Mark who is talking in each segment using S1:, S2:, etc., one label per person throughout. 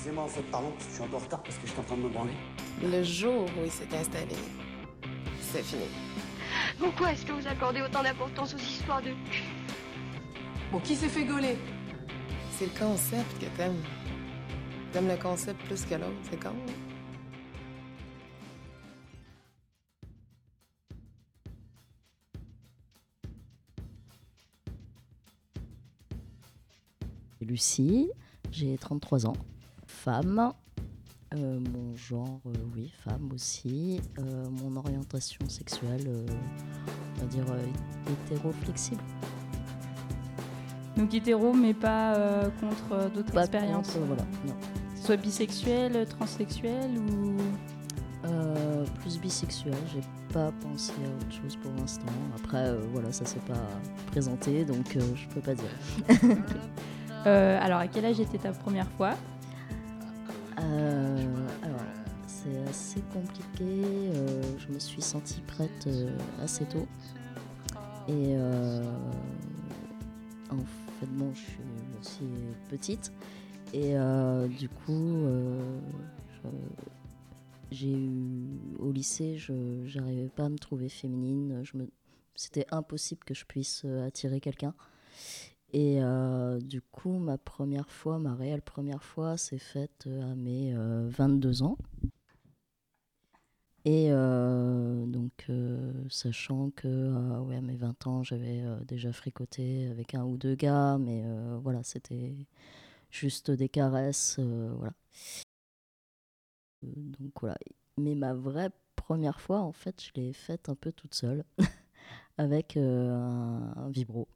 S1: Excusez-moi, en fait, pardon, parce que je suis un peu en retard parce que j'étais en train de me branler.
S2: Le jour où il s'est installé, c'est fini.
S3: Pourquoi est-ce que vous accordez autant d'importance aux histoires de cul?
S4: Bon, qui s'est fait gauler?
S2: C'est le concept que t'aimes. T'aimes le concept plus que l'autre, c'est con. hein?
S5: Lucie, j'ai 33 ans, femme. Euh, mon genre, euh, oui, femme aussi. Euh, mon orientation sexuelle, on va dire hétéro-flexible.
S6: Donc hétéro, mais pas contre d'autres
S5: Pas
S6: expériences.
S5: contre, voilà, non.
S6: que ce Soit bisexuel, transsexuel ou.
S5: Plus bisexuelle, j'ai pas pensé à autre chose pour l'instant. Après, voilà, ça s'est pas présenté, donc je peux pas dire.
S6: Alors, à quel âge était ta première fois?
S5: Alors, c'est assez compliqué. euh, je me suis sentie prête euh, assez tôt. Et euh, en fait, bon, je suis aussi petite. Et euh, du coup, euh, j'ai eu au lycée, je j'arrivais pas à me trouver féminine. C'était impossible que je puisse euh, attirer quelqu'un. Et euh, du coup, ma première fois, ma réelle première fois, s'est faite euh, à mes euh, 22 ans. Et euh, donc, sachant que ouais, à mes 20 ans, j'avais déjà fricoté avec un ou deux gars, mais voilà, c'était juste des caresses, voilà. Donc voilà. Mais ma vraie première fois, en fait, je l'ai faite un peu toute seule, avec un vibro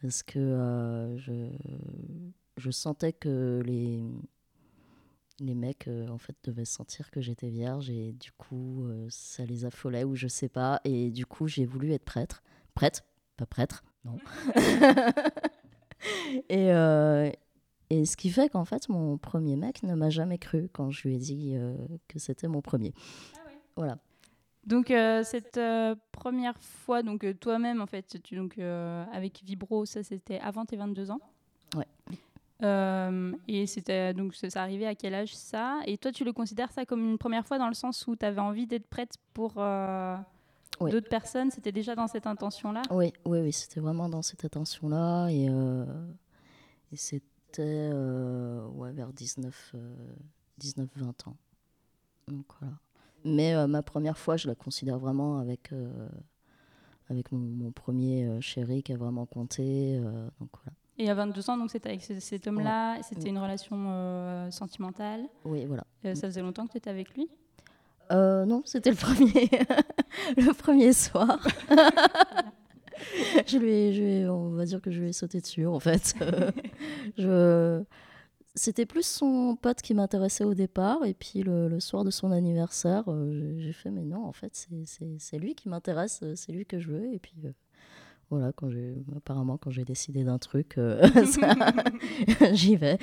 S5: parce que euh, je, je sentais que les, les mecs euh, en fait devaient sentir que j'étais vierge et du coup euh, ça les affolait ou je sais pas. Et du coup j'ai voulu être prêtre. Prête pas prêtre non. Et et ce qui fait qu'en fait mon premier mec ne m'a jamais cru quand je lui ai dit que c'était mon premier. Voilà
S6: Donc, euh, cette euh, première fois, donc euh, toi-même, en fait, tu, donc, avec Vibro, ça c'était avant tes 22 ans?
S5: Ouais.
S6: Et c'était donc ça, arrivait à quel âge ça? Et toi, tu le considères ça comme une première fois dans le sens où tu avais envie d'être prête pour
S5: Ouais.
S6: d'autres personnes? C'était déjà dans cette intention-là?
S5: Oui, oui, oui, c'était vraiment dans cette attention-là. Et, et c'était ouais, vers 19, euh, 19-20 ans. Donc voilà. Mais euh, ma première fois, je la considère vraiment avec, euh, avec mon, mon premier euh, chéri qui a vraiment compté. donc voilà.
S6: Et à 22 ans, donc c'était avec ce- cet homme-là, c'était une relation sentimentale.
S5: Oui, voilà.
S6: Ça faisait longtemps que tu étais avec lui?
S5: Non, c'était le premier, le premier soir. je lui ai- je lui ai- on va dire que je lui ai sauté dessus, en fait. Je, c'était plus son pote qui m'intéressait au départ, et puis le, le soir de son anniversaire, euh, j'ai- fait, mais non, en fait, c'est- lui qui m'intéresse, euh, c'est lui que je veux, et puis euh, voilà, quand apparemment, quand j'ai décidé d'un truc, euh, j'y vais.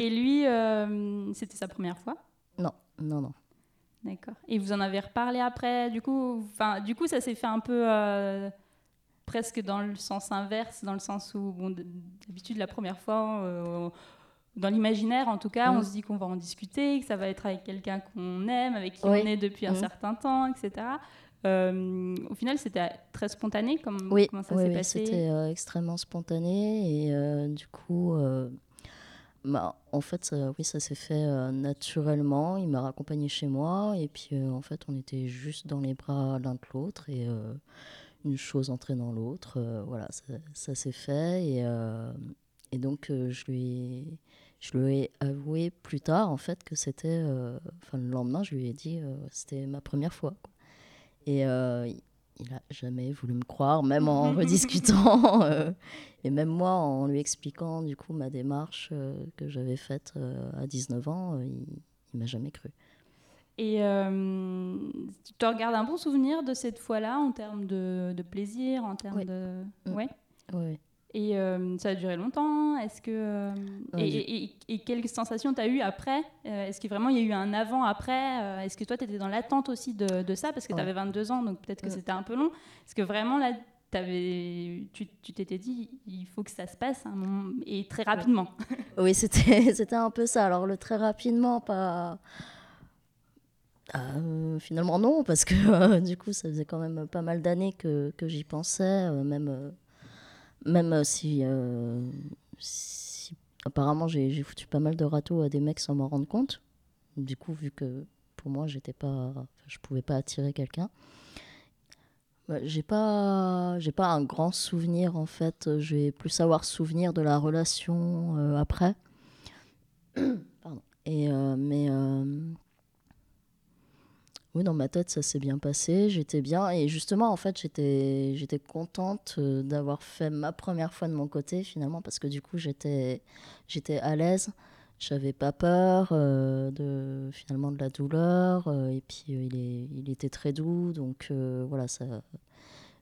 S6: Et lui, c'était sa première fois?
S5: Non, non, non.
S6: D'accord. Et vous en avez reparlé après Du coup, du coup, ça s'est fait un peu presque dans le sens inverse, dans le sens où, bon, d'habitude, la première fois, dans l'imaginaire, en tout cas, on
S5: Mhm.
S6: se dit qu'on va en discuter, que ça va être avec quelqu'un qu'on aime, avec qui
S5: Oui.
S6: on est depuis un
S5: Mhm.
S6: certain temps, etc. Euh, au final, c'était très spontané, comme
S5: Oui,
S6: comment ça
S5: oui,
S6: s'est
S5: oui,
S6: passé
S5: c'était euh, extrêmement spontané et euh, du coup, bah, en fait, ça, oui, ça s'est fait naturellement. Il m'a raccompagné chez moi et puis en fait, on était juste dans les bras l'un de l'autre et une chose entraînant l'autre. euh, voilà, ça, ça s'est fait et, et donc je lui ai, je lui ai avoué plus tard en fait que c'était, euh, enfin le lendemain, je lui ai dit euh, c'était ma première fois. quoi. Et euh, il a jamais voulu me croire, même en rediscutant. euh, et même moi, en lui expliquant du coup ma démarche euh, que j'avais faite euh, à 19 ans, il, il m'a jamais cru.
S6: Et tu te regardes un bon souvenir de cette fois-là en termes de, de plaisir, en termes
S5: Oui.
S6: de.
S5: Mm.
S6: Ouais.
S5: Oui.
S6: Et euh, ça a duré longtemps Est-ce que euh,
S5: Ouais,
S6: et, et- et- et quelles sensations tu as eues après Euh, Est-ce que vraiment il y a eu un avant-après Euh, Est-ce que toi tu étais dans l'attente aussi de, de ça Parce que tu
S5: Ouais.
S6: avais 22 ans, donc peut-être que c'était un peu long. Est-ce que vraiment là, t'avais- tu tu t'étais dit il faut que ça se passe et très rapidement
S5: Oui, c'était c'était un peu ça. Alors, le très rapidement, pas. Euh, finalement, non, parce que euh, du coup, ça faisait quand même pas mal d'années que, que j'y pensais, euh, même, euh, même si, euh, si- Apparemment, j'ai foutu pas mal de râteaux à des mecs sans m'en rendre compte. Du coup, vu que pour moi, j'étais pas, je pouvais pas attirer quelqu'un. Ouais, j'ai pas, j'ai pas un grand souvenir en fait. Je vais plus savoir souvenir de la relation euh, après. Pardon. Et euh, mais euh, oui, dans ma tête, ça s'est bien passé. J'étais bien et justement, en fait, j'étais, j'étais contente euh, d'avoir fait ma première fois de mon côté finalement parce que du coup, j'étais, j'étais à l'aise. J'avais pas peur euh, de finalement de la douleur euh, et puis euh, il, est, il était très doux donc voilà ça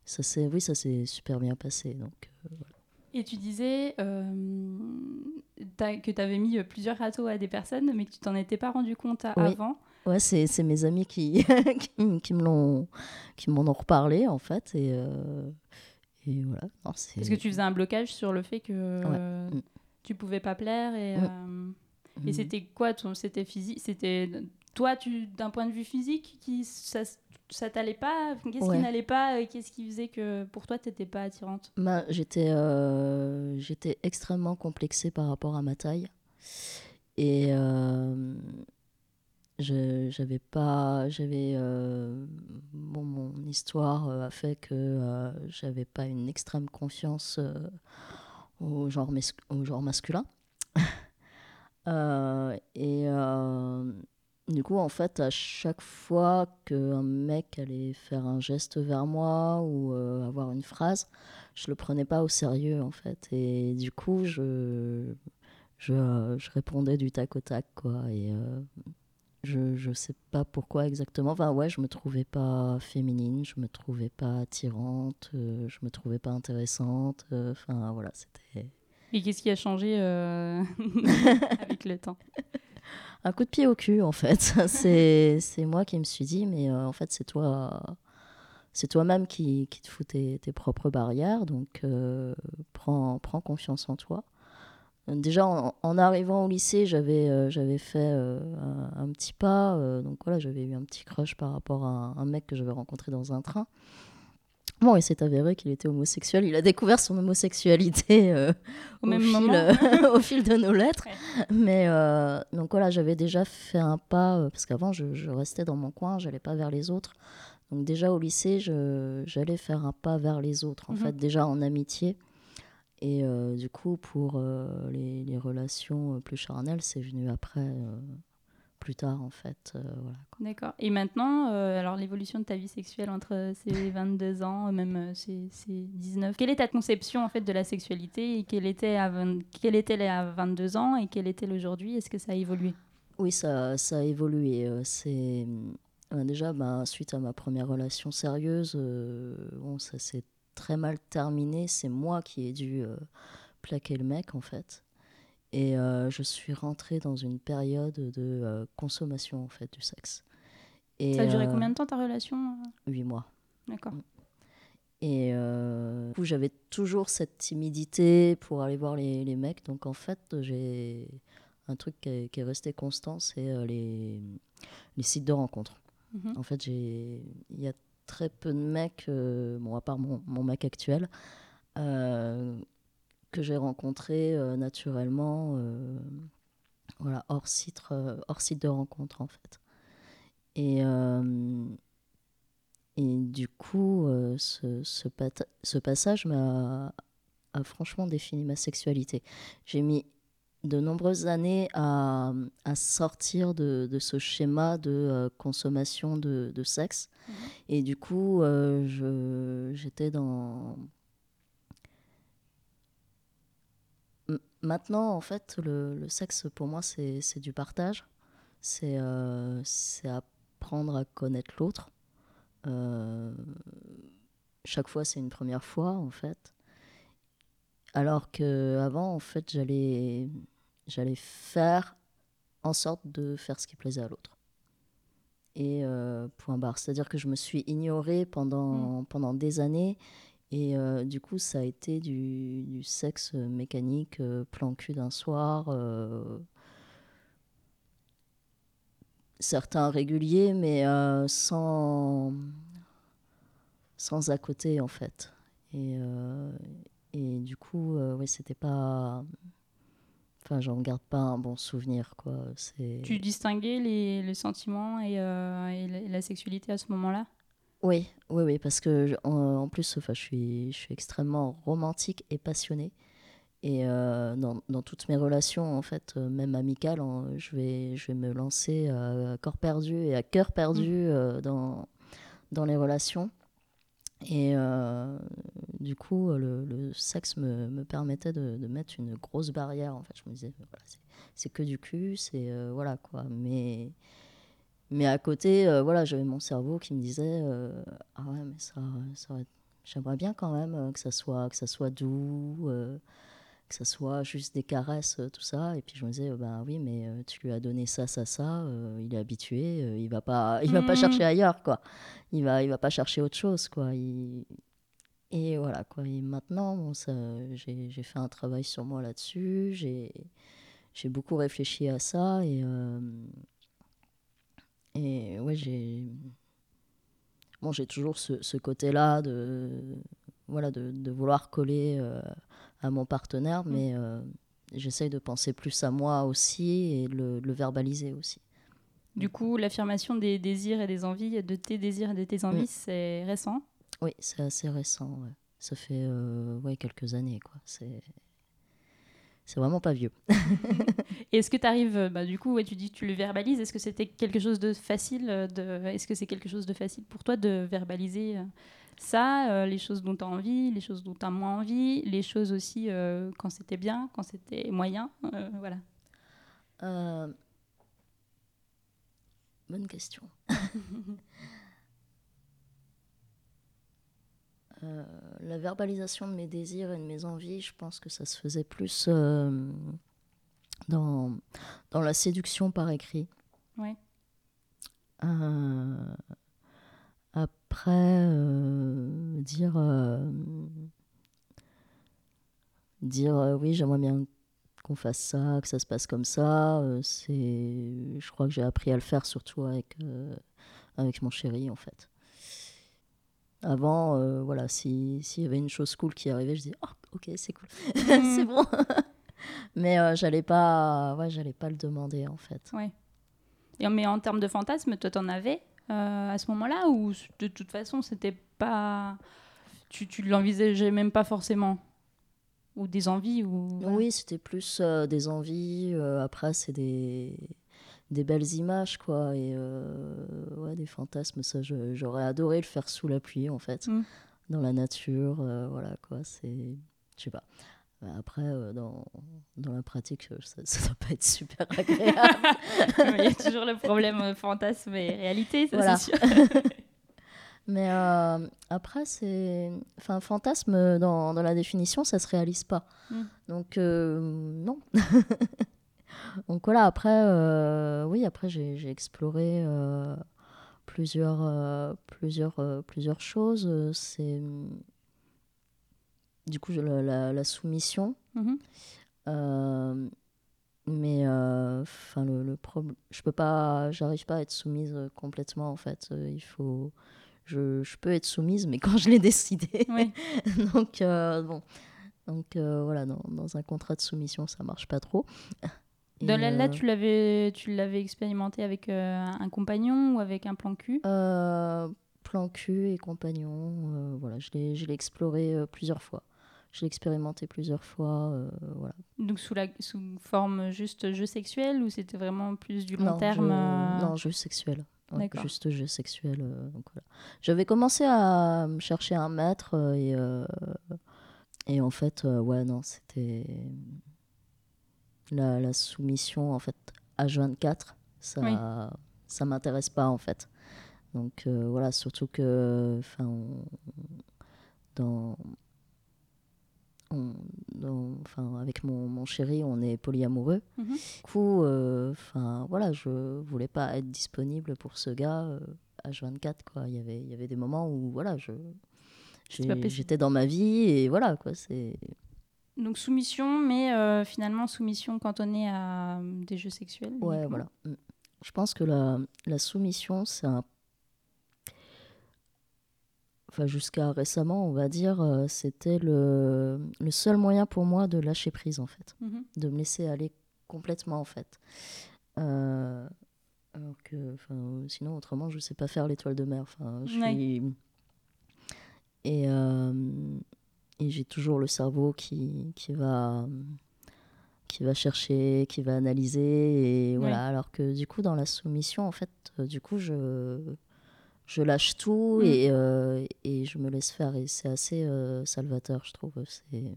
S5: ça s'est oui ça s'est super bien passé donc voilà.
S6: Et tu disais que tu avais mis plusieurs râteaux à des personnes, mais que tu t'en étais pas rendu compte à-
S5: Oui.
S6: avant.
S5: Ouais c'est c'est mes amis qui qui, qui me l'ont qui m'en ont reparlé en fait et euh, et voilà
S6: Parce que tu faisais un blocage sur le fait que euh,
S5: Mm.
S6: tu pouvais pas plaire. Et,
S5: Mm.
S6: euh, et
S5: Mhm.
S6: c'était quoi ton, C'était physique C'était toi, tu d'un point de vue physique, qui ça, ça t'allait pas? Qu'est-ce
S5: Ouais.
S6: qui n'allait pas? Qu'est-ce qui faisait que pour toi, t'étais pas attirante?
S5: Ben, j'étais j'étais extrêmement complexée par rapport à ma taille et euh, j'avais pas j'avais euh, bon mon histoire euh, a fait que euh, j'avais pas une extrême confiance au genre masculin et du coup, en fait, à chaque fois qu'un mec allait faire un geste vers moi ou avoir une phrase, je le prenais pas au sérieux, en fait. Et du coup, je, je, je répondais du tac au tac, quoi. Et je, je sais pas pourquoi exactement. Enfin, ouais, je me trouvais pas féminine, je me trouvais pas attirante, euh, je me trouvais pas intéressante. euh, Enfin, voilà, c'était
S6: Et qu'est-ce qui a changé euh, avec le temps?
S5: Un coup de pied au cul en fait. c'est moi qui me suis dit mais euh, en fait c'est toi c'est toi-même qui, qui te fous tes, tes propres barrières donc prends, prends confiance en toi. Euh, Déjà en, en arrivant au lycée j'avais euh, j'avais fait euh, un, un petit pas euh, donc voilà j'avais eu un petit crush par rapport à un, un mec que j'avais rencontré dans un train. Bon, il s'est avéré qu'il était homosexuel. Il a découvert son homosexualité
S6: Au même
S5: fil,
S6: moment
S5: au fil de nos lettres.
S6: Ouais.
S5: Mais donc voilà, j'avais déjà fait un pas, parce qu'avant je, je restais dans mon coin, j'allais pas vers les autres. Donc déjà au lycée, j'allais faire un pas vers les autres, en
S6: Mhm.
S5: fait, déjà en amitié. Et euh, du coup, pour euh, les, les relations euh, plus charnelles, c'est venu après, euh, plus tard en fait. voilà.
S6: D'accord. Et maintenant, alors l'évolution de ta vie sexuelle entre ces 22 ans, même ces, ces 19, quelle est ta conception en fait de la sexualité et quelle était à 20 quelle était-elle à 22 ans et quelle est-elle aujourd'hui Est-ce que ça a évolué?
S5: Oui, ça, ça a évolué. C'est déjà bah, suite à ma première relation sérieuse, bon, ça s'est très mal terminé. C'est moi qui ai dû euh, plaquer le mec en fait. Et euh, je suis rentrée dans une période de euh, consommation en fait du sexe. Et,
S6: Ça a duré combien de temps ta relation
S5: Huit mois.
S6: D'accord.
S5: Et euh, du coup, j'avais toujours cette timidité pour aller voir les, les mecs. Donc en fait, j'ai un truc qui est, qui est resté constant, c'est les, les sites de rencontres.
S6: Mhm.
S5: En fait, j'ai il y a très peu de mecs, euh, bon, à part mon, mon mec actuel, euh, que j'ai rencontré euh, naturellement, voilà, hors site, hors site de rencontre en fait. Et, et du coup, ce, ce, ce passage m'a a franchement défini ma sexualité. J'ai mis de nombreuses années à, à sortir de, de ce schéma de euh, consommation de, de sexe. Et du coup, euh, j'étais dans... M- Maintenant, en fait, le, le sexe, pour moi, c'est du partage. C'est euh, c'est apprendre à connaître l'autre. Chaque fois, c'est une première fois, en fait. Alors que avant, en fait, j'allais j'allais faire en sorte de faire ce qui plaisait à l'autre. Et euh, point barre. C'est-à-dire que je me suis ignorée pendant, pendant des années Et euh, du coup, ça a été du, du sexe mécanique, euh, plan cul d'un soir. certains réguliers, mais sans, sans à côté, en fait. Et, et du coup, euh, ouais, c'était pas. Enfin, j'en garde pas un bon souvenir, quoi. C'est...
S6: Tu distinguais les, les sentiments et, euh, et la, et la sexualité à ce moment-là?
S5: Oui, oui, oui, parce que je- en, en plus, enfin, je suis, je suis extrêmement romantique et passionnée. Et euh, dans, dans toutes mes relations, en fait, euh, même amicales, en- je, vais, je vais me lancer à corps perdu et à cœur perdu euh, dans, dans les relations. Et euh, du coup, le, sexe me, me permettait de, mettre une grosse barrière. En fait, je me disais, c'est- que du cul, c'est euh, voilà quoi. Mais mais à côté, euh, voilà, j'avais mon cerveau qui me disait ah ouais, mais ça, ça j'aimerais bien quand même que ça soit que ça soit doux, que ça soit juste des caresses, euh, tout ça. Et puis je me disais bah oui, mais euh, tu lui as donné ça, ça, ça, euh, il est habitué, euh, il va pas, il va pas
S6: Mhm.
S5: chercher ailleurs quoi. Il va, il va pas chercher autre chose quoi. Il- Et voilà quoi. Et maintenant, bon, ça, j'ai, j'ai fait un travail sur moi là-dessus. J'ai, j'ai beaucoup réfléchi à ça et euh, et ouais, j'ai. Bon, j'ai toujours ce, ce côté-là de, voilà, de, de vouloir coller euh, à mon partenaire, mais euh, j'essaye de penser plus à moi aussi et le, le verbaliser aussi.
S6: Du coup, l'affirmation des désirs et des envies, de tes désirs et de tes envies,
S5: Mm.
S6: c'est récent?
S5: Oui, c'est assez récent. ouais. Ça fait euh, ouais, quelques années. quoi. C'est c'est vraiment pas vieux.
S6: Est-ce que tu arrives, bah, du coup, ouais, tu dis que tu le verbalises, est-ce que c'était quelque chose de facile euh, de... Est-ce que c'est quelque chose de facile pour toi de verbaliser euh, ça, euh, les choses dont tu as envie, les choses dont tu as moins envie, les choses aussi euh, quand c'était bien, quand c'était moyen euh, Voilà.
S5: Bonne question. La verbalisation de mes désirs et de mes envies, je pense que ça se faisait plus dans, dans la séduction par écrit.
S6: Ouais.
S5: Euh, après, euh, dire, euh, dire euh, oui, j'aimerais bien qu'on fasse ça, que ça se passe comme ça, euh, c'est, je crois que j'ai appris à le faire surtout avec, euh, avec mon chéri en fait. Avant, voilà, si- s'il y avait une chose cool qui arrivait, je disais, oh, ok, c'est cool, c'est bon. Mais j'allais pas, ouais, j'allais pas le demander en fait.
S6: Ouais. Et, mais en termes de fantasme, toi, t'en avais à ce moment-là ou de toute façon, c'était pas. Tu, tu l'envisageais même pas forcément? Ou des envies ou... voilà.
S5: Oui, c'était plus euh, des envies. euh, après, c'est des, des belles images, quoi. Et euh, ouais, des fantasmes, ça, j'aurais adoré le faire sous la pluie, en fait.
S6: Mm.
S5: Dans la nature, euh, voilà, quoi. C'est. Je sais pas. Euh, Après, euh, dans, dans la pratique, euh, ça, ça doit pas être super agréable.
S6: Il y a toujours le problème fantasme et réalité, ça
S5: Voilà.
S6: c'est sûr.
S5: Mais euh, après, c'est. Enfin, fantasme, dans, dans la définition, ça se réalise pas.
S6: Mm.
S5: Donc, euh, non. Donc voilà, après, oui, après, j'ai exploré plusieurs, plusieurs, plusieurs choses. C'est. Du coup, la, la- la soumission.
S6: Mhm.
S5: Euh, mais euh, enfin le, le problème je peux pas j'arrive pas à être soumise euh, complètement en fait il faut je, je peux être soumise mais quand je l'ai décidé
S6: Ouais.
S5: donc bon donc euh, voilà dans, dans un contrat de soumission ça marche pas trop Et,
S6: De là, là, tu l'avais, tu l'avais expérimenté avec euh, un compagnon ou avec un plan cul?
S5: Euh, plan cul et compagnon voilà je l'ai je l'ai exploré plusieurs fois je l'ai expérimenté plusieurs fois euh, voilà
S6: Donc sous, la, sous forme juste jeu sexuel ou c'était vraiment plus du long
S5: non,
S6: terme euh,
S5: non jeu sexuel Ouais, juste jeu sexuel euh, voilà. j'avais commencé à me chercher un maître et et en fait ouais non c'était la, la soumission en fait H24 ça
S6: Oui.
S5: ça m'intéresse pas en fait donc euh, voilà surtout que enfin dans on- enfin, avec mon, mon chéri, on est polyamoureux.
S6: Mhm.
S5: Du coup, euh, enfin voilà, je voulais pas être disponible pour ce gars euh, H24 quoi. Il y avait, il y avait des moments où voilà, je. J'étais dans ma vie et voilà quoi. C'est
S6: Donc soumission, mais euh, finalement soumission cantonnée à euh, des jeux sexuels.
S5: ouais voilà. Mm. Je pense que la, la soumission c'est un enfin jusqu'à récemment on va dire euh, c'était le, le seul moyen pour moi de lâcher prise en fait.
S6: Mhm.
S5: de me laisser aller complètement en fait. Euh, alors que, sinon, autrement, je sais pas faire l'étoile de mer. Enfin, je
S6: Ouais.
S5: suis... Et, euh, et j'ai toujours le cerveau qui, qui, va, qui va chercher, qui va analyser. Et voilà. Alors que du coup, dans la soumission, en fait, euh, du coup, je, je lâche tout
S6: Mm.
S5: et, euh, et je me laisse faire. Et c'est assez euh, salvateur, je trouve. C'est.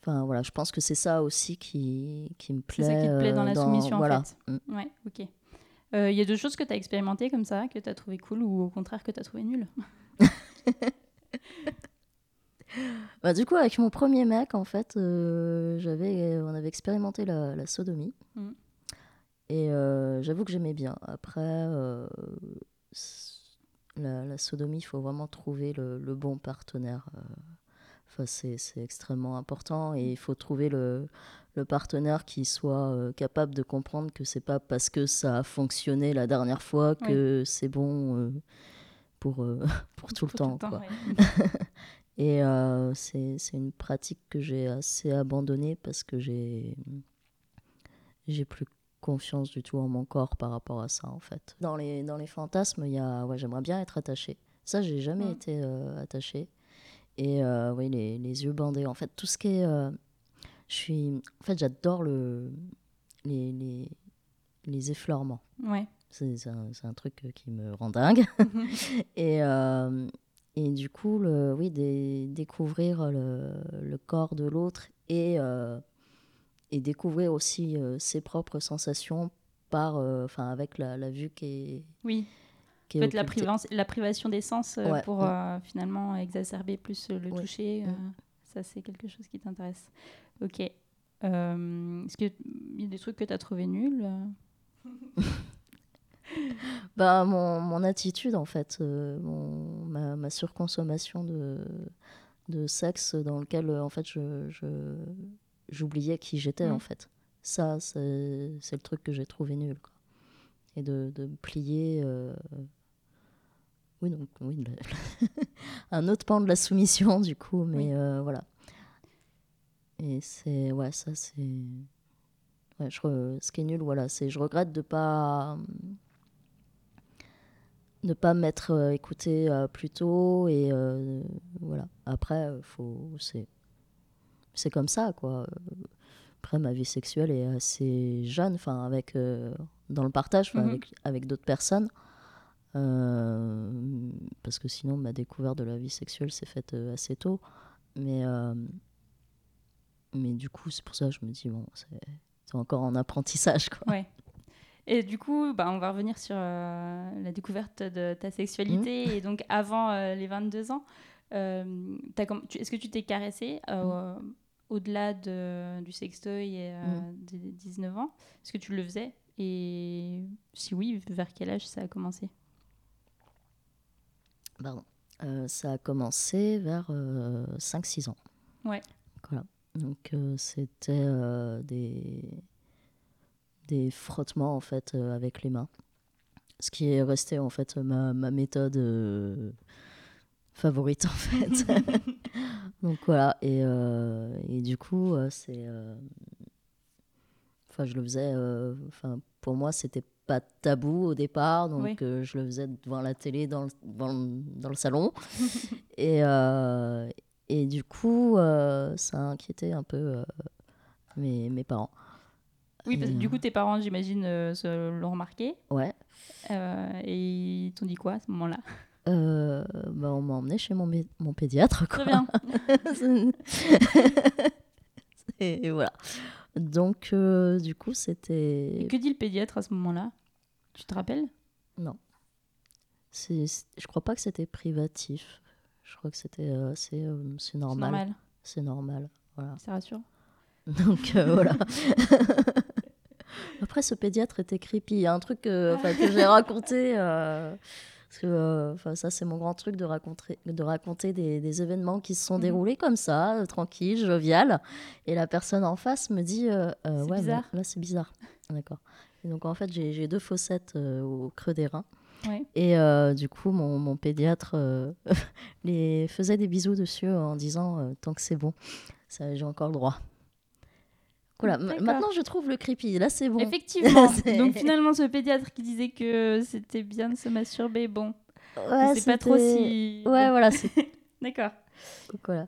S5: Enfin voilà, je pense que c'est ça aussi qui, qui me plaît.
S6: C'est ça qui te plaît dans
S5: euh,
S6: la soumission
S5: voilà.
S6: en fait.
S5: Mm.
S6: Ouais, ok. Il y a d'autres choses que tu as expérimentées comme ça, que tu as trouvé cool ou au contraire que tu as trouvé nul?
S5: Bah, du coup, avec mon premier mec, en fait, euh, j'avais, on avait expérimenté la, la sodomie.
S6: Mhm.
S5: Et euh, j'avoue que j'aimais bien. Après, euh, la, la sodomie, il faut vraiment trouver le, le bon partenaire. euh. Enfin, c'est, extrêmement important et il faut trouver le, le partenaire qui soit euh, capable de comprendre que c'est pas parce que ça a fonctionné la dernière fois que c'est bon euh, pour, euh, pour tout le temps. quoi. Et c'est c'est une pratique que j'ai assez abandonnée parce que j'ai j'ai plus confiance du tout en mon corps par rapport à ça en fait. Dans les, dans les fantasmes, il y a ouais, j'aimerais bien être attachée. Ça, j'ai jamais
S6: Mm.
S5: été euh, attachée. Et euh, oui, les, les yeux bandés. En fait, tout ce qui est. euh, je suis. En fait, j'adore le les, les, les effleurements.
S6: Ouais.
S5: C'est un, un truc euh, qui me rend dingue. et, et du coup, le, oui, des- découvrir le, le corps de l'autre et, et découvrir aussi euh, ses propres sensations par, euh, enfin, avec la, la vue qui est,
S6: Oui,
S5: qui
S6: en fait, la, privation des sens euh,
S5: Ouais.
S6: pour finalement exacerber plus le
S5: Ouais.
S6: toucher,
S5: Mm.
S6: ça c'est quelque chose qui t'intéresse. Ok. Euh, Est-ce qu'il y a des trucs que tu as trouvé nuls
S5: Bah, mon, mon attitude, en fait, euh, mon- ma, ma surconsommation de, de sexe dans lequel, en fait, je, je- j'oubliais qui j'étais, en fait. Ça, c'est, le truc que j'ai trouvé nul. quoi. Et de, de me plier... euh, Oui, donc, oui, le- un autre pan de la soumission, du coup, mais
S6: Oui.
S5: euh, voilà. Et c'est... Ouais, ça, c'est... Ouais, je re- Ce qui est nul, voilà, c'est... Je regrette de pas ne pas m'être euh, écouté plus tôt et euh, voilà après faut c'est c'est comme ça quoi après ma vie sexuelle est assez jeune enfin avec euh, dans le partage
S6: Mhm.
S5: avec avec d'autres personnes Euh, parce que sinon ma découverte de la vie sexuelle s'est faite euh, assez tôt mais mais du coup c'est pour ça que je me dis bon c'est encore en apprentissage quoi
S6: Ouais. Et du coup, bah, on va revenir sur la découverte de ta sexualité.
S5: Mmh.
S6: Et donc, avant les 22 ans, euh, est-ce que tu t'es caressé euh,
S5: Mmh.
S6: au-delà de, du sextoy et euh,
S5: Mm.
S6: des 19 ans? Est-ce que tu le faisais? Et si oui, vers quel âge ça a commencé?
S5: Pardon. Ça a commencé vers 5-6 ans.
S6: Ouais.
S5: Voilà. Donc euh, c'était euh, des, des frottements en fait euh, avec les mains. Ce qui est resté en fait ma, ma méthode favorite en fait. Donc voilà. Et, euh, et du coup, euh, c'est. euh, Enfin, je le faisais. Enfin, pour moi, c'était pas tabou au départ, donc
S6: Oui.
S5: euh, je le faisais devant la télé, dans le, dans le, dans le salon. et, euh, et du coup, euh, ça a inquiété un peu mes, mes parents.
S6: Oui, parce que du coup, tes parents, j'imagine, l'ont remarqué.
S5: Ouais.
S6: Et ils t'ont dit quoi à ce moment-là?
S5: Euh, bah, on m'a emmené chez mon, mon pédiatre. Quoi.
S6: Très bien.
S5: et, voilà. Donc, euh, du coup, c'était.
S6: Que dit le pédiatre à ce moment-là? Tu te rappelles?
S5: Non. C'est, c'est- je crois pas que c'était privatif. Je crois que c'était euh, c'est, euh, c'est normal.
S6: normal.
S5: C'est normal. Voilà.
S6: Ça rassure.
S5: Donc euh, voilà. Après, ce pédiatre était creepy. Il y a un truc enfin, que j'ai raconté. Parce que euh, enfin, ça, c'est mon grand truc de raconter, de raconter des, des événements qui se sont
S6: Mhm.
S5: déroulés comme ça, euh, tranquille, jovial. Et la personne en face me dit euh,
S6: C'est
S5: Ouais,
S6: bizarre.
S5: là, c'est bizarre. D'accord. Et donc, en fait, j'ai deux fossettes au creux des reins.
S6: Ouais.
S5: Et euh, du coup, mon, mon pédiatre euh, les faisait des bisous dessus en disant euh, Tant que c'est bon, j'ai encore le droit. Voilà,
S6: D'accord.
S5: maintenant je trouve le creepy. Là, c'est bon.
S6: Effectivement. Donc finalement, ce pédiatre qui disait que c'était bien de se masturber, bon,
S5: Ouais,
S6: c'est pas trop si.
S5: Ouais, voilà,
S6: D'accord.
S5: Voilà.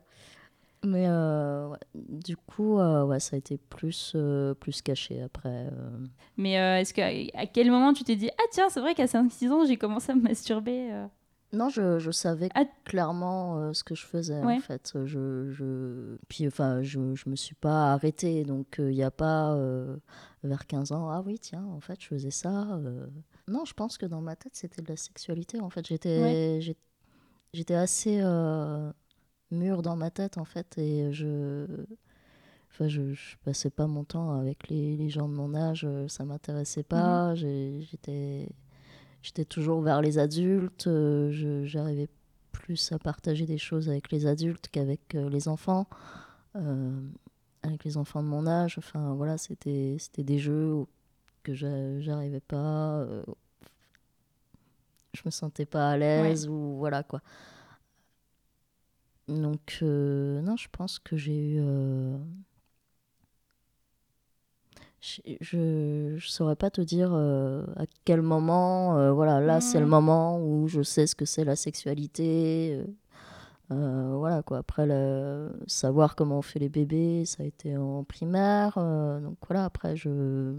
S5: Mais euh, ouais, du coup, euh, ouais, ça a été plus, euh, plus caché après.
S6: Mais est-ce que à quel moment tu t'es dit ah tiens c'est vrai qu'à 5-6 ans j'ai commencé à me masturber.
S5: Non, je, je savais
S6: Ah.
S5: clairement euh, ce que je faisais
S6: Ouais.
S5: en fait. Je, je... Puis enfin, je, je me suis pas arrêtée. Donc il n'y a pas euh, vers 15 ans, ah oui, tiens, en fait, je faisais ça. euh. Non, je pense que dans ma tête, c'était de la sexualité. En fait, j'étais j'étais assez euh, mûre dans ma tête en fait. Et je. Enfin, je, je passais pas mon temps avec les, les gens de mon âge, euh, ça m'intéressait pas. J'ai- J'étais j'étais toujours vers les adultes. euh, J'arrivais plus à partager des choses avec les adultes qu'avec euh, les enfants. euh, avec les enfants de mon âge. Enfin, voilà, c'était des jeux que j'a- j'arrivais pas. je me sentais pas à l'aise ou voilà quoi. Donc, non, je pense que j'ai eu. Je, je, je saurais pas te dire euh, à quel moment. euh, voilà, là, c'est le
S6: Mhm.
S5: moment où je sais ce que c'est la sexualité. euh, voilà quoi. Après, le- savoir comment on fait les bébés, ça a été en primaire. donc voilà, après, je.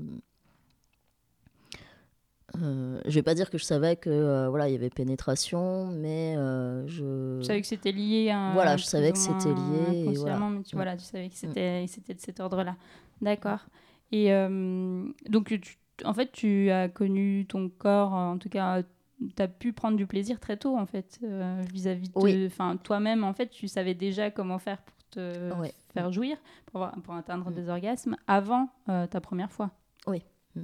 S5: Euh, je vais pas dire que je savais que euh, voilà il y avait pénétration mais euh, je
S6: Tu savais que c'était lié à
S5: Voilà, je savais que c'était lié, et voilà.
S6: mais tu,
S5: Mm.
S6: voilà, tu savais que c'était c'était de cet ordre-là. D'accord. Et euh, donc, tu- en fait, tu as connu ton corps, en tout cas, tu as pu prendre du plaisir très tôt, en fait, euh, vis-à-vis de. Enfin, toi-même, en fait, tu savais déjà comment faire pour te
S5: Ouais.
S6: faire jouir, pour, avoir- pour atteindre
S5: Mm.
S6: des orgasmes avant euh, ta première fois.
S5: Oui. Mm.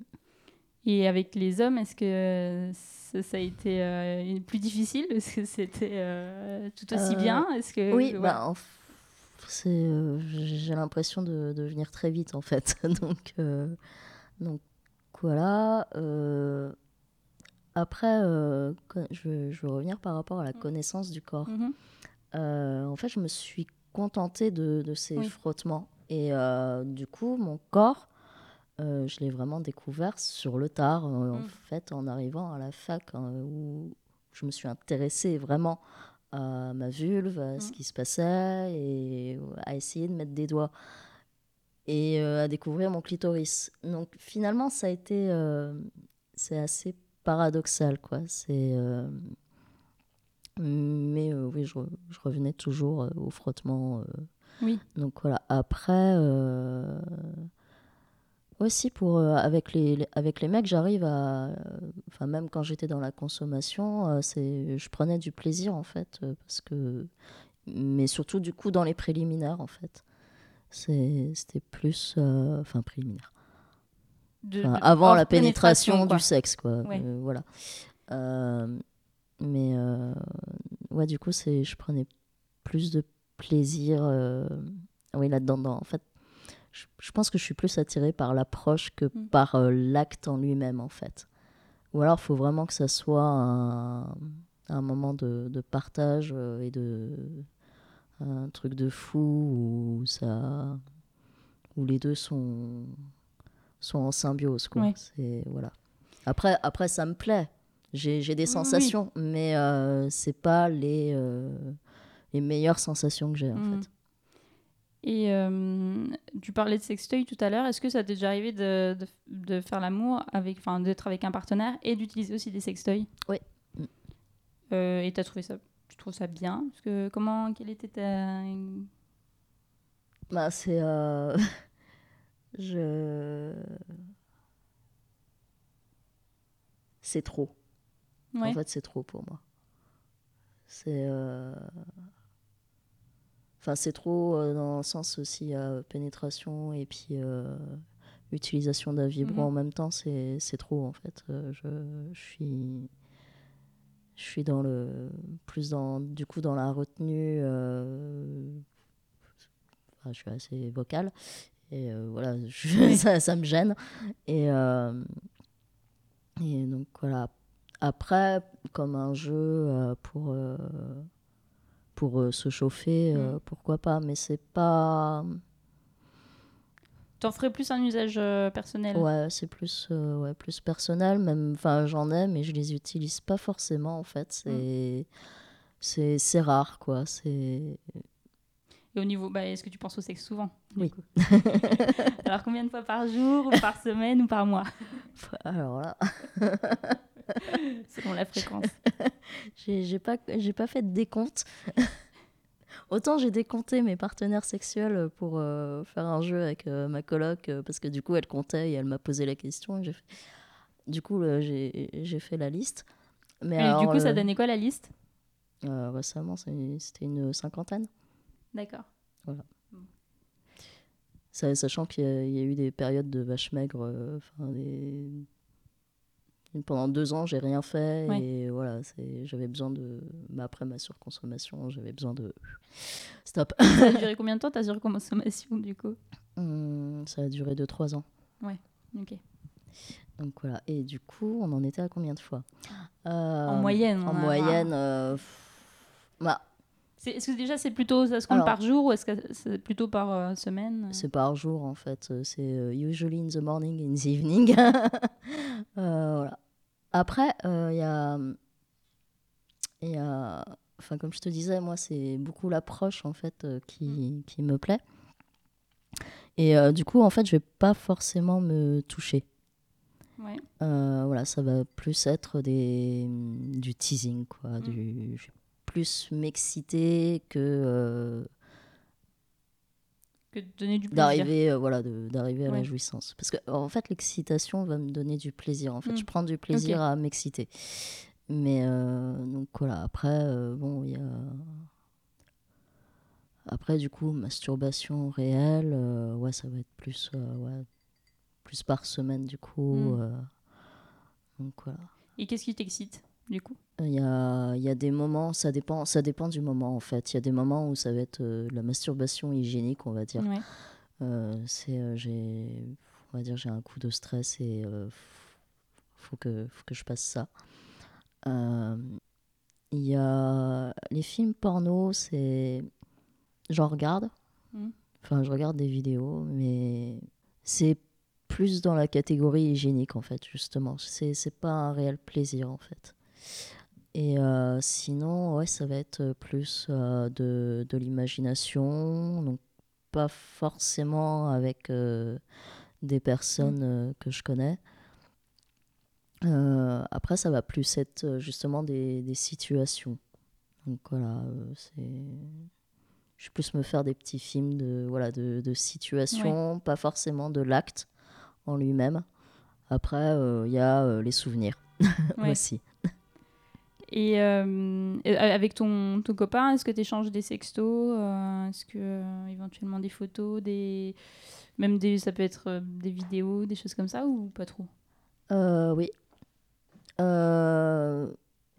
S6: Et avec les hommes, est-ce que ça, ça a été euh, plus difficile? Est-ce que c'était euh, tout aussi
S5: Euh,
S6: bien? Est-ce que
S5: Oui,
S6: ouais.
S5: bah, en f- c'est, euh, j'ai l'impression de, de venir très vite en fait. donc, euh, donc voilà. euh, après, euh, je, veux- je veux revenir par rapport à la connaissance du corps.
S6: Mhm.
S5: Euh, en fait, je me suis contentée de, de ces
S6: Oui.
S5: frottements. Et euh, du coup, mon corps, euh, je l'ai vraiment découvert sur le tard, euh, en
S6: Mm.
S5: fait, en arrivant à la fac, hein, où je me suis intéressée vraiment à ma vulve, à ce
S6: Mm.
S5: qui se passait, et à essayer de mettre des doigts. Et euh, à découvrir mon clitoris. Donc finalement, ça a été... euh, c'est assez paradoxal, quoi. C'est... euh, mais euh, oui, je, re- je revenais toujours euh, au frottement. euh.
S6: Oui.
S5: Donc voilà. Après, euh, aussi pour euh, avec les, les- avec les mecs, j'arrive à, euh, enfin même quand j'étais dans la consommation, euh, c'est, je prenais du plaisir en fait, euh, parce que, mais surtout du coup dans les préliminaires en fait. C'est, c'était plus, euh, enfin préliminaire.
S6: De-
S5: Enfin,
S6: de-
S5: avant
S6: hors
S5: la pénétration,
S6: quoi.
S5: du sexe, quoi.
S6: Ouais.
S5: Euh, voilà. Euh, mais euh, ouais, du coup, c'est, je prenais plus de plaisir, euh, oui, là-dedans. dans- En fait, je, je pense que je suis plus attirée par l'approche que
S6: Mm.
S5: par euh, l'acte en lui-même, en fait. Ou alors, il faut vraiment que ça soit un, un moment de, de partage euh, et de un truc de fou où ça, où les deux sont sont en symbiose. Quoi.
S6: Ouais.
S5: C'est, voilà. après, après, ça me plaît. J'ai, des
S6: Oui, oui.
S5: sensations, mais euh, c'est pas les, euh, les meilleures sensations que j'ai, en
S6: Mhm.
S5: fait.
S6: Et euh, tu parlais de sextoy tout à l'heure. Est-ce que ça t'est déjà arrivé de, de, de faire l'amour avec, enfin, d'être avec un partenaire et d'utiliser aussi des sextoys?
S5: Oui.
S6: Euh, et t'as trouvé ça, tu trouves ça bien? Parce que comment, quelle était ta
S5: Bah, c'est. euh, je. C'est trop.
S6: Ouais.
S5: En fait, c'est trop pour moi. C'est. Enfin, c'est trop euh, dans le sens aussi euh, pénétration et puis euh, utilisation d'un vibro
S6: Mhm.
S5: en même temps, c'est c'est trop en fait. Je, je suis. je suis dans le plus dans du coup dans la retenue. enfin, je suis assez vocale et voilà, je- ça, ça me gêne. Et, et donc voilà. Après, comme un jeu pour pour euh, se chauffer, euh,
S6: Mm.
S5: pourquoi pas. Mais c'est pas.
S6: T'en ferais plus un usage euh, personnel?
S5: Ouais, c'est plus, ouais, plus personnel. Même, enfin, j'en ai, mais je les utilise pas forcément en fait. C'est, c'est, c'est rare quoi. C'est.
S6: Et au niveau, bah, est-ce que tu penses au sexe souvent
S5: Oui.
S6: coup Alors combien de fois par jour, ou par semaine ou par mois
S5: Alors là,
S6: Selon la fréquence.
S5: j'ai, pas, pas fait de décompte. Autant j'ai décompté mes partenaires sexuels pour euh, faire un jeu avec euh, ma coloc euh, parce que du coup elle comptait et elle m'a posé la question. et j'ai fait- Du coup j'ai, fait la liste. Mais
S6: Et
S5: alors,
S6: du coup, ça donnait quoi la liste?
S5: récemment, c'était une cinquantaine.
S6: D'accord.
S5: Ça- Sachant qu'il y, a- il y a eu des périodes de vache maigre. euh, enfin, des- Pendant deux ans, j'ai rien fait.
S6: Ouais.
S5: Et voilà, j'avais besoin de. bah, après ma surconsommation, j'avais besoin de. Stop.
S6: Ça a duré combien de temps ta surconsommation du coup?
S5: Hum, ça a duré 2-3 ans.
S6: Ok.
S5: Donc voilà. Et du coup, on en était à combien de fois?
S6: En
S5: Euh,
S6: moyenne.
S5: En
S6: a-
S5: moyenne. euh, bah,
S6: Est-ce que déjà c'est plutôt ça se compte
S5: Alors-
S6: par jour ou est-ce que c'est plutôt par euh, semaine?
S5: C'est par jour en fait. Euh, C'est euh, usually in the morning, in the evening. Euh, voilà. Après, il y a. y a- Enfin, comme je te disais, moi, c'est beaucoup l'approche en fait qui, qui me plaît. Et du coup, en fait, je vais pas forcément me toucher.
S6: Ouais.
S5: Voilà, ça va plus être des, du teasing, quoi.
S6: Mm.
S5: Du, je vais plus m'exciter que. euh,
S6: Que de donner du plaisir.
S5: d'arriver euh, voilà d'arriver à la jouissance parce que en fait l'excitation va me donner du plaisir en fait
S6: Mm.
S5: je prends du plaisir à m'exciter mais euh, donc voilà après euh, bon il y a après du coup masturbation réelle ouais ça va être plus ouais, plus par semaine du coup
S6: Mm.
S5: euh, donc voilà
S6: Et qu'est-ce qui t'excite? Du coup?
S5: Il y a, il y a des moments, ça dépend, ça dépend du moment en fait. Il y a des moments où ça va être euh, la masturbation hygiénique, on va dire.
S6: Ouais.
S5: Euh, c'est euh, j'ai on va dire j'ai un coup de stress et euh, faut que faut que je passe ça il y a les films porno c'est j'en regarde
S6: Mhm.
S5: enfin je regarde des vidéos mais c'est plus dans la catégorie hygiénique en fait justement c'est c'est pas un réel plaisir en fait et euh, sinon ouais ça va être plus euh, de, de l'imagination donc pas forcément avec euh, des personnes euh, que je connais. Après, ça va plus être justement des, des situations. Donc voilà, c'est. Je vais plus me faire des petits films de, voilà, de, de situations, pas forcément de l'acte en lui-même. Après, il y a les souvenirs aussi.
S6: Et euh, euh, avec ton, ton copain, est-ce que tu échanges des sextos euh, Est-ce que euh, éventuellement des photos, des même des ça peut être des vidéos, des choses comme ça ou pas trop?
S5: Oui.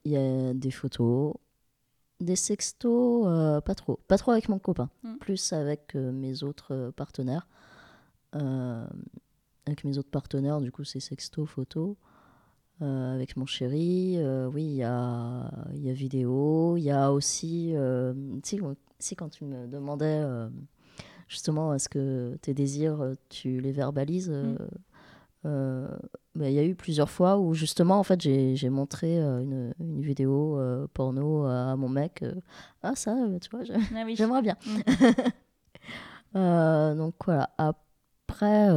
S5: Il y a des photos, des sextos, pas trop. Pas trop avec mon copain,
S6: Mm.
S5: plus avec mes autres partenaires. Avec mes autres partenaires, du coup, c'est sexto, photo. Euh, avec mon chéri, euh, oui, il y a, y a vidéo. Il y a aussi, euh, tu sais, si quand tu me demandais euh, justement est-ce que tes désirs, tu les verbalises, euh, bah, il y a eu plusieurs fois où justement en fait j'ai montré une, une vidéo porno à mon mec ah ça tu vois
S6: Ah
S5: j'aimerais bien
S6: Mm.
S5: Donc voilà après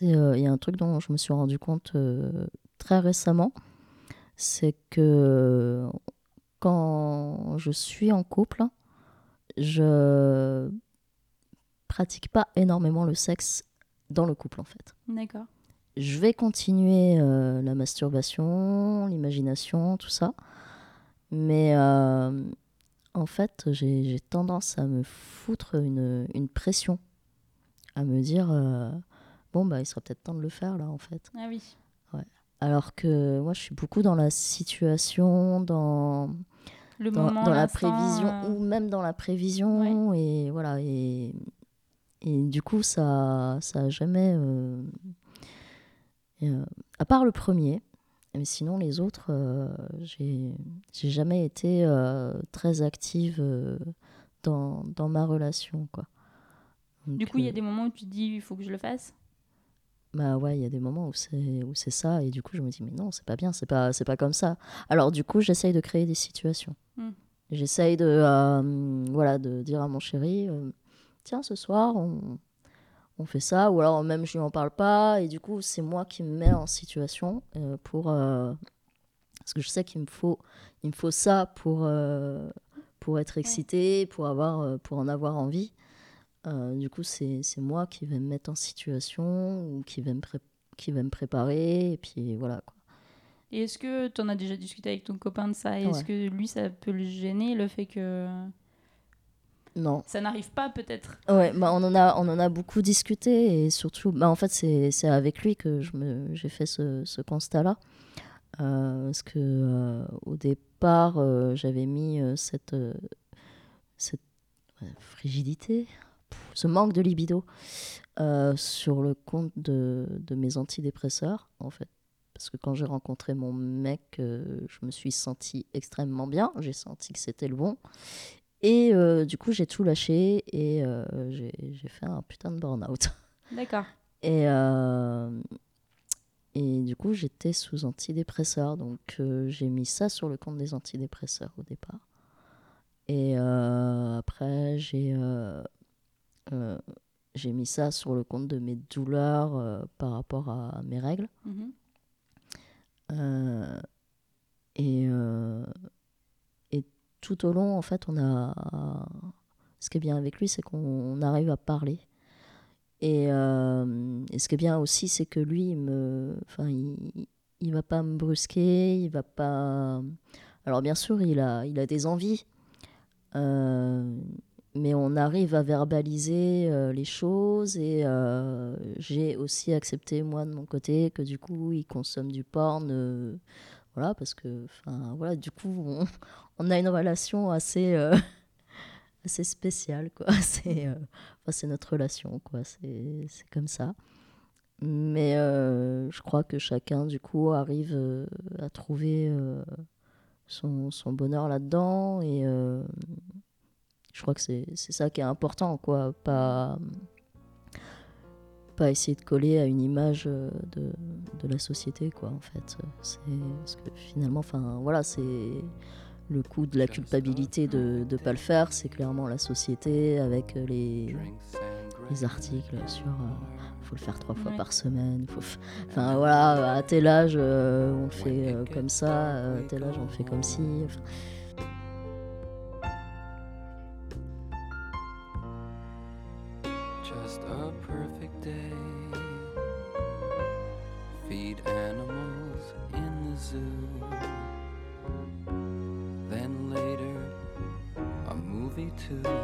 S5: il y a un truc dont je me suis rendu compte euh, très récemment c'est que quand je suis en couple je pratique pas énormément le sexe dans le couple en fait
S6: D'accord.
S5: je vais continuer euh, la masturbation, l'imagination, tout ça. Mais euh, en fait, j'ai j'ai tendance à me foutre une, une pression, à me dire euh, bon, bah, il sera peut-être temps de le faire là, en fait.
S6: Ah oui.
S5: Alors que moi, je suis beaucoup dans la situation, dans,
S6: Le
S5: dans,
S6: moment,
S5: dans la prévision,
S6: euh,
S5: ou même dans la prévision. Et voilà. Et, et du coup, ça ça a jamais. euh, euh, à part le premier, mais sinon, les autres, j'ai jamais été très active dans, dans ma relation. Quoi.
S6: Du coup, il y a des moments où tu te dis, il faut que je le fasse?
S5: Bah ouais, il y a des moments où c'est où c'est ça et du coup je me dis mais non, c'est pas bien, c'est pas c'est pas comme ça. Alors du coup, j'essaye de créer des situations.
S6: Mm.
S5: J'essaye de euh, voilà, de dire à mon chéri euh, tiens, ce soir on on fait ça ou alors même je lui en parle pas et du coup, c'est moi qui me mets en situation euh, pour parce que je sais qu'il me faut il me faut ça pour pour être excité, pour avoir pour en avoir envie. Euh, du coup, c'est moi qui vais me mettre en situation ou qui vais me, pré- qui vais me préparer. Et puis voilà. Quoi.
S6: Et est-ce que tu en as déjà discuté avec ton copain de ça? Est-ce
S5: Ouais.
S6: que lui, ça peut le gêner, le fait que
S5: Non.
S6: ça n'arrive pas peut-être?
S5: Ouais, bah, on, en a, on en a beaucoup discuté et surtout, bah, en fait, c'est avec lui que je me- j'ai fait ce, ce constat-là. Euh, parce que euh, au départ, euh, j'avais mis cette, cette ouais, frigidité, ce manque de libido euh, sur le compte de, de mes antidépresseurs, en fait. Parce que quand j'ai rencontré mon mec, euh, je me suis sentie extrêmement bien. J'ai senti que c'était le bon. Et euh, du coup, j'ai tout lâché et j'ai fait un putain de burn-out.
S6: D'accord.
S5: Et, et du coup, j'étais sous antidépresseurs. Donc, j'ai mis ça sur le compte des antidépresseurs au départ. Et après, j'ai euh, j'ai mis ça sur le compte de mes douleurs euh, par rapport à mes règles.
S6: Mhm.
S5: Euh, et, et tout au long, en fait, on a. Ce qui est bien avec lui, c'est qu'on arrive à parler. Et, et ce qui est bien aussi, c'est que lui, il me, enfin, il, il va pas me brusquer, il va pas. Alors bien sûr, il a, il a des envies, euh, mais on arrive à verbaliser euh, les choses et euh, j'ai aussi accepté moi de mon côté que du coup, il consomme du porn, euh, voilà, parce que, enfin, voilà, du coup, on, a une relation assez. assez spéciale quoi c'est enfin, notre relation quoi c'est comme ça mais je crois que chacun du coup arrive à trouver son, son bonheur là-dedans et je crois que c'est c'est ça qui est important quoi pas pas essayer de coller à une image euh, de, de la société quoi en fait c'est parce que finalement enfin voilà c'est le coup de la culpabilité de ne pas le faire, c'est clairement la société avec euh, les, les articles sur il faut le faire trois fois par semaine. Faut f- Enfin voilà, à tel âge euh, on le fait euh, comme ça, à tel âge on le fait comme ci. Enfin,
S7: too,